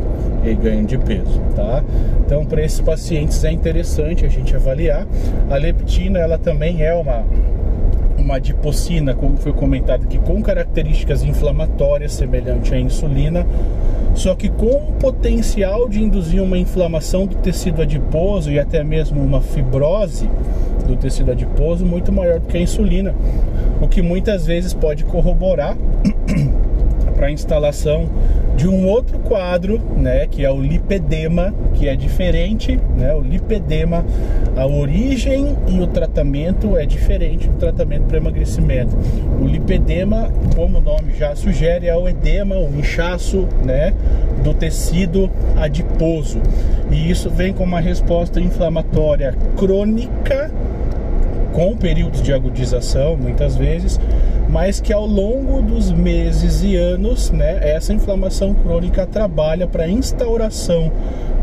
Speaker 1: ganho de peso, tá? Então, para esses pacientes é interessante a gente avaliar. A leptina, ela também é uma uma adipocina, como foi comentado aqui, com características inflamatórias semelhante à insulina, só que com o potencial de induzir uma inflamação do tecido adiposo e até mesmo uma fibrose do tecido adiposo muito maior do que a insulina, o que muitas vezes pode corroborar para a instalação de um outro quadro, né, que é o lipedema, que é diferente, né, o lipedema, a origem e o tratamento é diferente do tratamento para emagrecimento. O lipedema, como o nome já sugere, é o edema, o inchaço, né, do tecido adiposo. E isso vem com uma resposta inflamatória crônica com períodos de agudização, muitas vezes, mas que ao longo dos meses e anos, né, essa inflamação crônica trabalha para instauração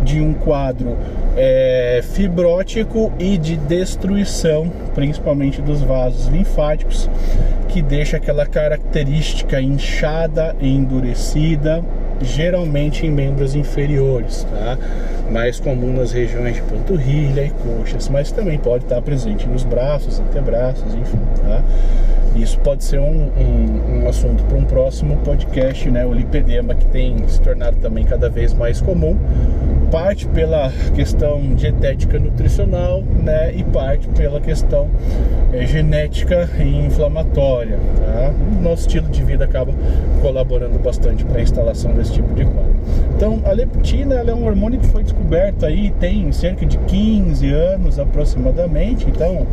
Speaker 1: de um quadro é, fibrótico e de destruição, principalmente dos vasos linfáticos, que deixa aquela característica inchada endurecida, geralmente em membros inferiores, tá? mais comum nas regiões de panturrilha e coxas, mas também pode estar presente nos braços, antebraços, enfim, tá? Isso pode ser um, um, um assunto para um próximo podcast, né? O lipedema que tem se tornado também cada vez mais comum, parte pela questão dietética nutricional, né? E parte pela questão é, genética e inflamatória. Tá? Nosso estilo de vida acaba colaborando bastante para a instalação desse tipo de quadro. Então, a leptina é um hormônio que foi descoberto aí tem cerca de 15 anos aproximadamente. Então,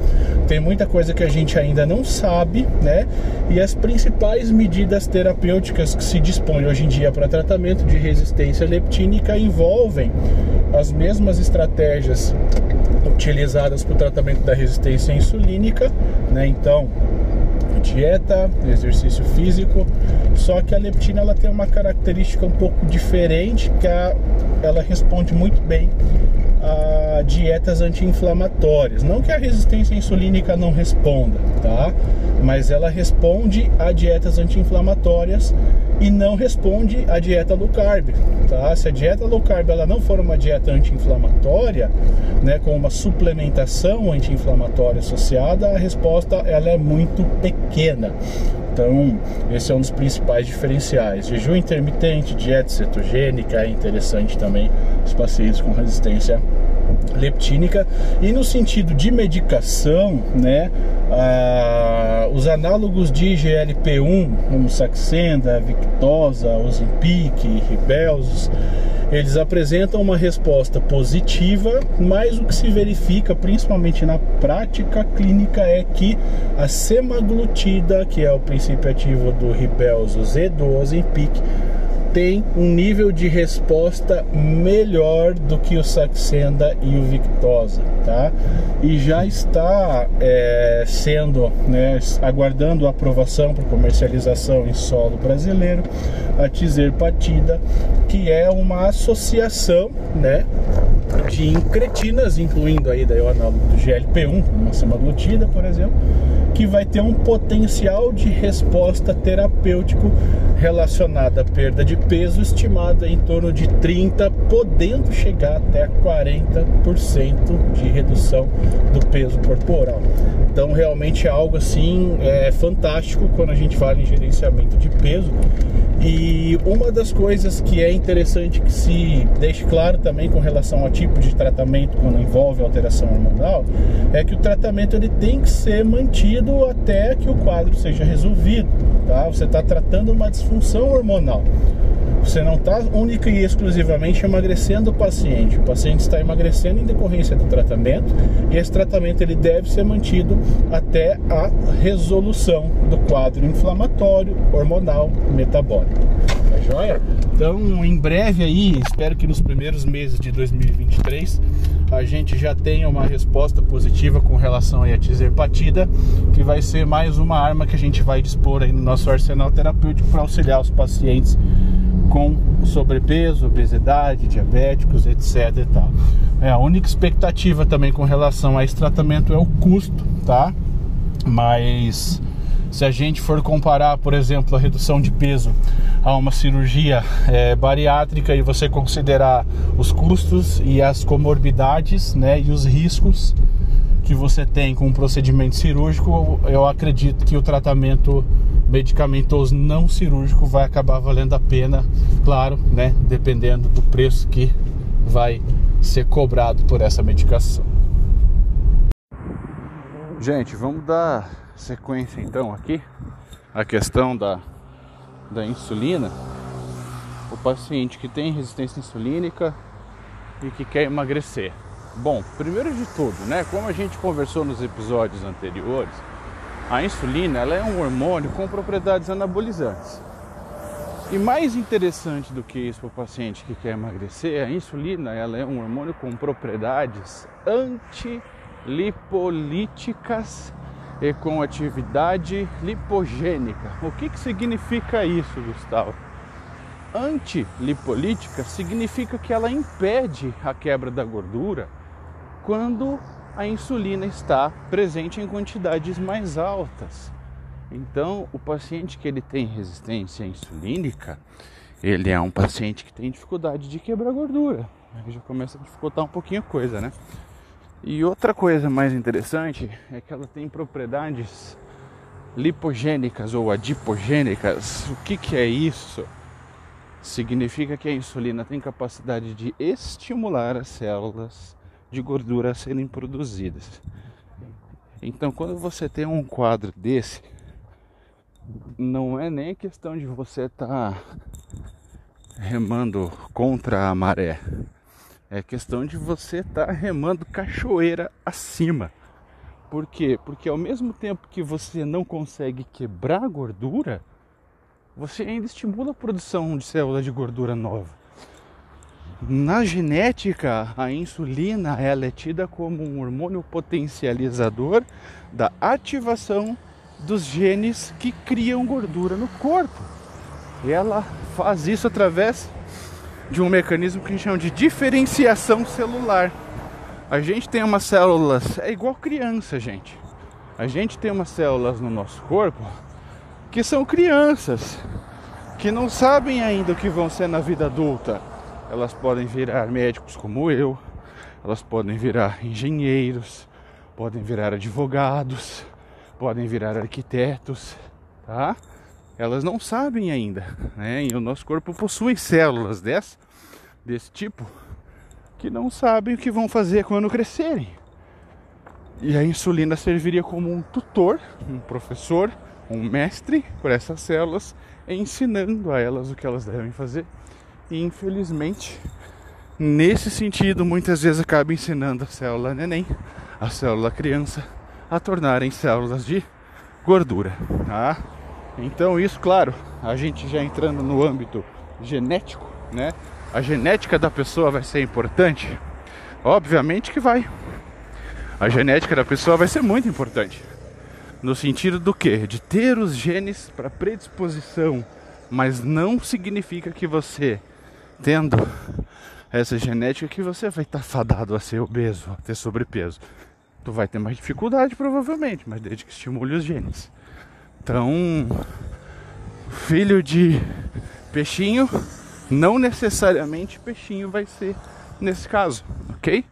Speaker 1: tem muita coisa que a gente ainda não sabe, né? E as principais medidas terapêuticas que se dispõem hoje em dia para tratamento de resistência leptínica envolvem as mesmas estratégias utilizadas para o tratamento da resistência insulínica, né? Então, dieta, exercício físico, só que a leptina ela tem uma característica um pouco diferente, que a, ela responde muito bem a dietas anti-inflamatórias. Não que a resistência insulínica não responda, tá? Mas ela responde a dietas anti-inflamatórias e não responde à dieta low carb, tá? Se a dieta low carb ela não for uma dieta anti-inflamatória, né, com uma suplementação anti-inflamatória associada, a resposta ela é muito pequena. Então, esse é um dos principais diferenciais. Jejum intermitente, dieta cetogênica é interessante também os pacientes com resistência leptínica. E no sentido de medicação, né, ah, os análogos de GLP-1, como Saxenda, Victoza, Ozempic, Ribelsus, eles apresentam uma resposta positiva, mas o que se verifica principalmente na prática clínica é que a semaglutida, que é o princípio ativo do Ribelsus e do Ozempic, tem um nível de resposta melhor do que o Saxenda e o Victosa, tá? E já está é, sendo, né, aguardando aprovação para comercialização em solo brasileiro, a Tizerpatida, que é uma associação, né, de incretinas, incluindo aí daí o análogo do GLP-1, uma semaglutida, por exemplo, que vai ter um potencial de resposta terapêutico relacionado à perda de peso estimada em torno de 30, podendo chegar até 40% de redução do peso corporal. Então realmente é algo assim é fantástico quando a gente fala em gerenciamento de peso. E uma das coisas que é interessante que se deixe claro também com relação ao tipo de tratamento quando envolve alteração hormonal é que o tratamento ele tem que ser mantido até que o quadro seja resolvido. Tá? Você está tratando uma disfunção hormonal. Você não está única e exclusivamente emagrecendo o paciente. O paciente está emagrecendo em decorrência do tratamento e esse tratamento ele deve ser mantido até a resolução do quadro inflamatório, hormonal, metabólico. Tá joia? Então, em breve aí, espero que nos primeiros meses de 2023 a gente já tenha uma resposta positiva com relação à tizerpatida, que vai ser mais uma arma que a gente vai dispor aí no nosso arsenal terapêutico para auxiliar os pacientes com sobrepeso, obesidade, diabéticos, etc. E tal. É, a única expectativa também com relação a esse tratamento é o custo, tá? Mas se a gente for comparar, por exemplo, a redução de peso a uma cirurgia é, bariátrica e você considerar os custos e as comorbidades, né, e os riscos que você tem com um procedimento cirúrgico, eu acredito que o tratamento medicamentoso não cirúrgico vai acabar valendo a pena, claro, né? Dependendo do preço que vai ser cobrado por essa medicação. Gente, vamos dar sequência então aqui a questão da, da insulina. O paciente que tem resistência insulínica e que quer emagrecer. Bom, primeiro de tudo, né? Como a gente conversou nos episódios anteriores, a insulina ela é um hormônio com propriedades anabolizantes. E mais interessante do que isso para o paciente que quer emagrecer, a insulina ela é um hormônio com propriedades antilipolíticas e com atividade lipogênica. O que, que significa isso, Gustavo? Antilipolítica significa que ela impede a quebra da gordura quando a insulina está presente em quantidades mais altas. Então, o paciente que ele tem resistência insulínica, ele é um paciente que tem dificuldade de quebrar gordura. Aí já começa a dificultar um pouquinho a coisa, né? E outra coisa mais interessante é que ela tem propriedades lipogênicas ou adipogênicas. O que, que é isso? Significa que a insulina tem capacidade de estimular as células de gordura a serem produzidas. Então, quando você tem um quadro desse, não é nem questão de você estar tá remando contra a maré. É questão de você estar tá remando cachoeira acima. Por quê? Porque ao mesmo tempo que você não consegue quebrar gordura, você ainda estimula a produção de células de gordura nova. Na genética, a insulina ela é tida como um hormônio potencializador da ativação dos genes que criam gordura no corpo. E ela faz isso através de um mecanismo que a gente chama de diferenciação celular. A gente tem umas células, é igual criança, gente. A gente tem umas células no nosso corpo que são crianças, que não sabem ainda o que vão ser na vida adulta elas podem virar médicos como eu, elas podem virar engenheiros, podem virar advogados, podem virar arquitetos, tá? Elas não sabem ainda, né? E o nosso corpo possui células desse, desse tipo que não sabem o que vão fazer quando crescerem. E a insulina serviria como um tutor, um professor, um mestre para essas células, ensinando a elas o que elas devem fazer e infelizmente, nesse sentido, muitas vezes acaba ensinando a célula neném, a célula criança, a tornarem células de gordura. Tá? Então, isso, claro, a gente já entrando no âmbito genético, né? A genética da pessoa vai ser importante? Obviamente que vai. A genética da pessoa vai ser muito importante. No sentido do que? De ter os genes para predisposição, mas não significa que você tendo essa genética que você vai estar fadado a ser obeso, a ter sobrepeso. tu vai ter mais dificuldade provavelmente, mas desde que estimule os genes. Então, filho de peixinho, não necessariamente peixinho vai ser nesse caso, ok?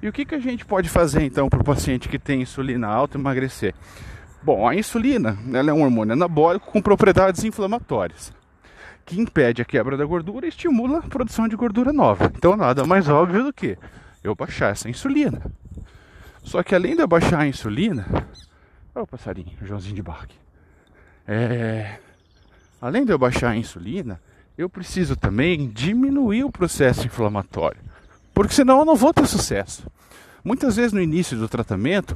Speaker 1: E o que, que a gente pode fazer então para o paciente que tem insulina alta emagrecer? Bom, a insulina ela é um hormônio anabólico com propriedades inflamatórias que impede a quebra da gordura e estimula a produção de gordura nova. Então nada mais óbvio do que eu baixar essa insulina. Só que além de eu baixar a insulina, olha o passarinho, o Joãozinho de Barque. É, além de eu baixar a insulina, eu preciso também diminuir o processo inflamatório, porque senão eu não vou ter sucesso. Muitas vezes no início do tratamento,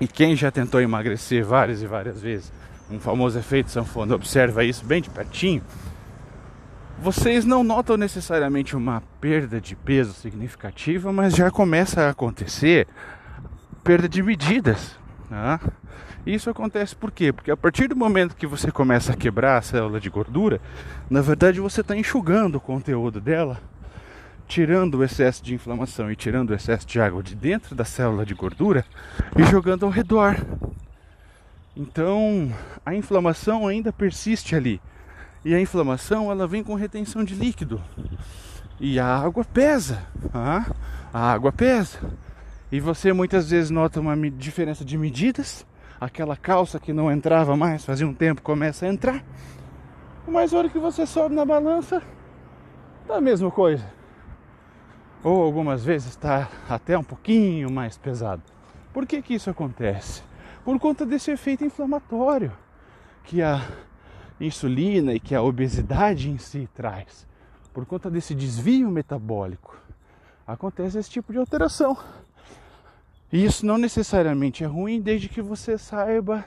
Speaker 1: e quem já tentou emagrecer várias e várias vezes, um famoso efeito sanfona observa isso bem de pertinho, vocês não notam necessariamente uma perda de peso significativa, mas já começa a acontecer perda de medidas. Né? Isso acontece por quê? Porque a partir do momento que você começa a quebrar a célula de gordura, na verdade você está enxugando o conteúdo dela, tirando o excesso de inflamação e tirando o excesso de água de dentro da célula de gordura e jogando ao redor. Então a inflamação ainda persiste ali. E a inflamação ela vem com retenção de líquido. E a água pesa. Ah, a água pesa. E você muitas vezes nota uma diferença de medidas. Aquela calça que não entrava mais fazia um tempo começa a entrar. Mas a hora que você sobe na balança, tá a mesma coisa. Ou algumas vezes está até um pouquinho mais pesado. Por que, que isso acontece? Por conta desse efeito inflamatório que a insulina e que a obesidade em si traz, por conta desse desvio metabólico, acontece esse tipo de alteração. E isso não necessariamente é ruim desde que você saiba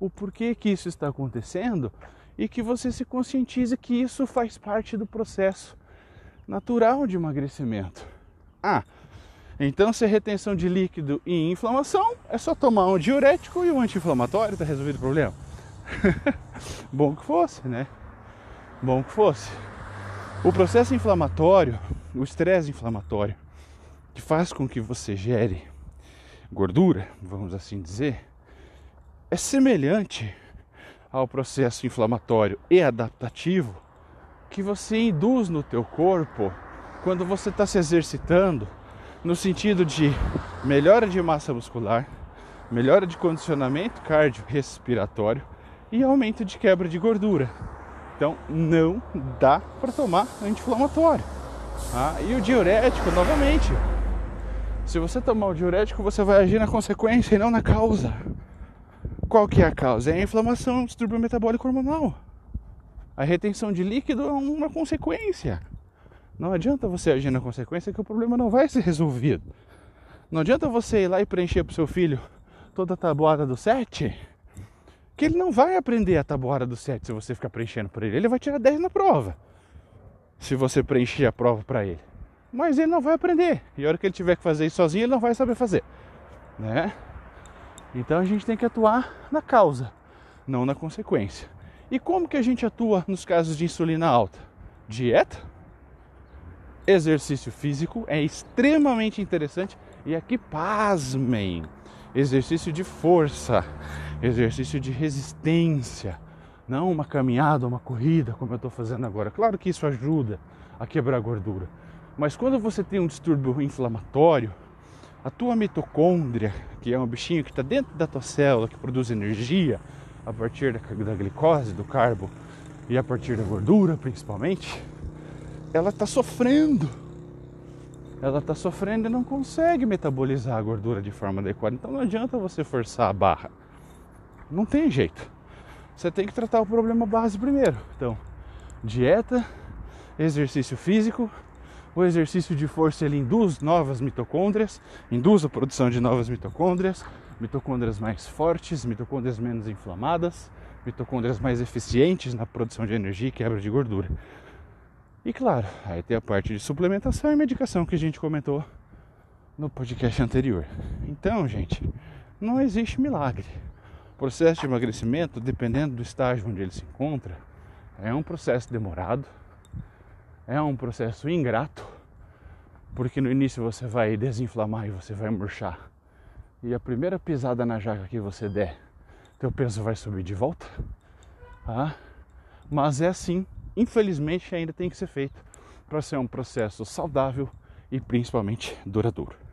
Speaker 1: o porquê que isso está acontecendo e que você se conscientize que isso faz parte do processo natural de emagrecimento. Ah, então se é retenção de líquido e inflamação, é só tomar um diurético e um anti-inflamatório, está resolvido o problema. Bom que fosse, né? Bom que fosse. O processo inflamatório, o estresse inflamatório, que faz com que você gere gordura, vamos assim dizer, é semelhante ao processo inflamatório e adaptativo que você induz no teu corpo quando você está se exercitando, no sentido de melhora de massa muscular, melhora de condicionamento cardiorrespiratório e aumento de quebra de gordura. Então não dá para tomar anti-inflamatório. Ah, e o diurético, novamente, se você tomar o diurético, você vai agir na consequência e não na causa. Qual que é a causa? É a inflamação, o distúrbio metabólico hormonal. A retenção de líquido é uma consequência. Não adianta você agir na consequência que o problema não vai ser resolvido. Não adianta você ir lá e preencher para o seu filho toda a tabuada do 7 que ele não vai aprender a tabuada do 7 se você ficar preenchendo para ele. Ele vai tirar 10 na prova. Se você preencher a prova para ele. Mas ele não vai aprender. E a hora que ele tiver que fazer isso sozinho, ele não vai saber fazer. Né? Então a gente tem que atuar na causa, não na consequência. E como que a gente atua nos casos de insulina alta? Dieta, exercício físico é extremamente interessante e aqui pasmem, exercício de força, exercício de resistência, não uma caminhada, uma corrida como eu estou fazendo agora. Claro que isso ajuda a quebrar gordura, mas quando você tem um distúrbio inflamatório, a tua mitocôndria, que é um bichinho que está dentro da tua célula, que produz energia a partir da, da glicose, do carbo e a partir da gordura principalmente, ela está sofrendo. Ela está sofrendo e não consegue metabolizar a gordura de forma adequada. Então não adianta você forçar a barra. Não tem jeito. Você tem que tratar o problema base primeiro. Então, dieta, exercício físico. O exercício de força ele induz novas mitocôndrias, induz a produção de novas mitocôndrias, mitocôndrias mais fortes, mitocôndrias menos inflamadas, mitocôndrias mais eficientes na produção de energia e quebra de gordura. E claro, aí tem a parte de suplementação e medicação que a gente comentou no podcast anterior. Então, gente, não existe milagre. Processo de emagrecimento, dependendo do estágio onde ele se encontra, é um processo demorado, é um processo ingrato, porque no início você vai desinflamar e você vai murchar e a primeira pisada na jaca que você der, teu peso vai subir de volta. Ah, mas é assim, infelizmente ainda tem que ser feito para ser um processo saudável e principalmente duradouro.